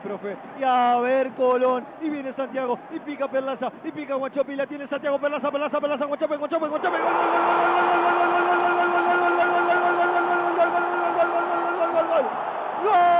profe. Y a ver Colón. Y viene Santiago. Y pica Perlaza. Y pica Guachope. La tiene Santiago Perlaza, Perlaza, Perlaza, Guachope, Guachope, Guachope. Gol, gol, gol, gol,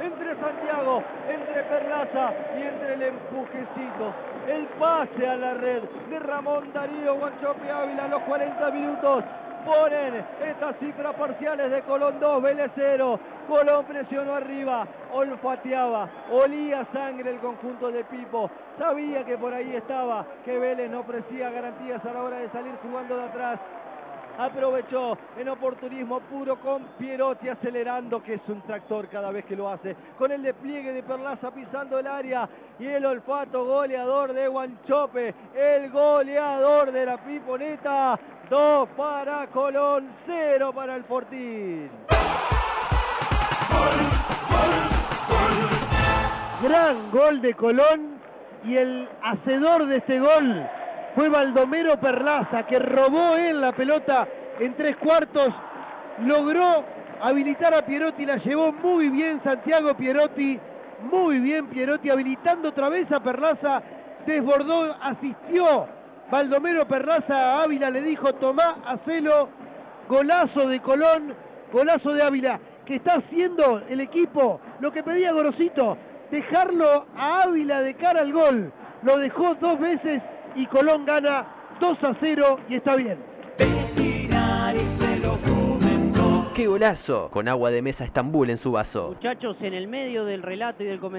entre Santiago, entre Perlaza y entre el empujecito, el pase a la red de Ramón Darío Guanchope Ávila los 40 minutos. Ponen estas cifras parciales de Colón 2, Vélez 0. Colón presionó arriba, olfateaba, olía sangre el conjunto de Pipo. Sabía que por ahí estaba, que Vélez no ofrecía garantías a la hora de salir jugando de atrás aprovechó en oportunismo puro con Pierotti acelerando, que es un tractor cada vez que lo hace, con el despliegue de Perlaza pisando el área y el olfato goleador de Guanchope, el goleador de la Piponeta, dos para Colón, cero para el Fortín. Gran gol de Colón y el hacedor de ese gol fue Baldomero Perlaza, que robó en la pelota en tres cuartos, logró habilitar a Pierotti, la llevó muy bien Santiago Pierotti, muy bien Pierotti, habilitando otra vez a Perlaza, desbordó, asistió Baldomero Perlaza a Ávila, le dijo, tomá, hacelo, golazo de Colón, golazo de Ávila, que está haciendo el equipo, lo que pedía Gorosito, dejarlo a Ávila de cara al gol, lo dejó dos veces y Colón gana 2 a 0 y está bien. ¡Qué golazo! Con agua de mesa Estambul en su vaso. Muchachos, en el medio del relato y del comentario.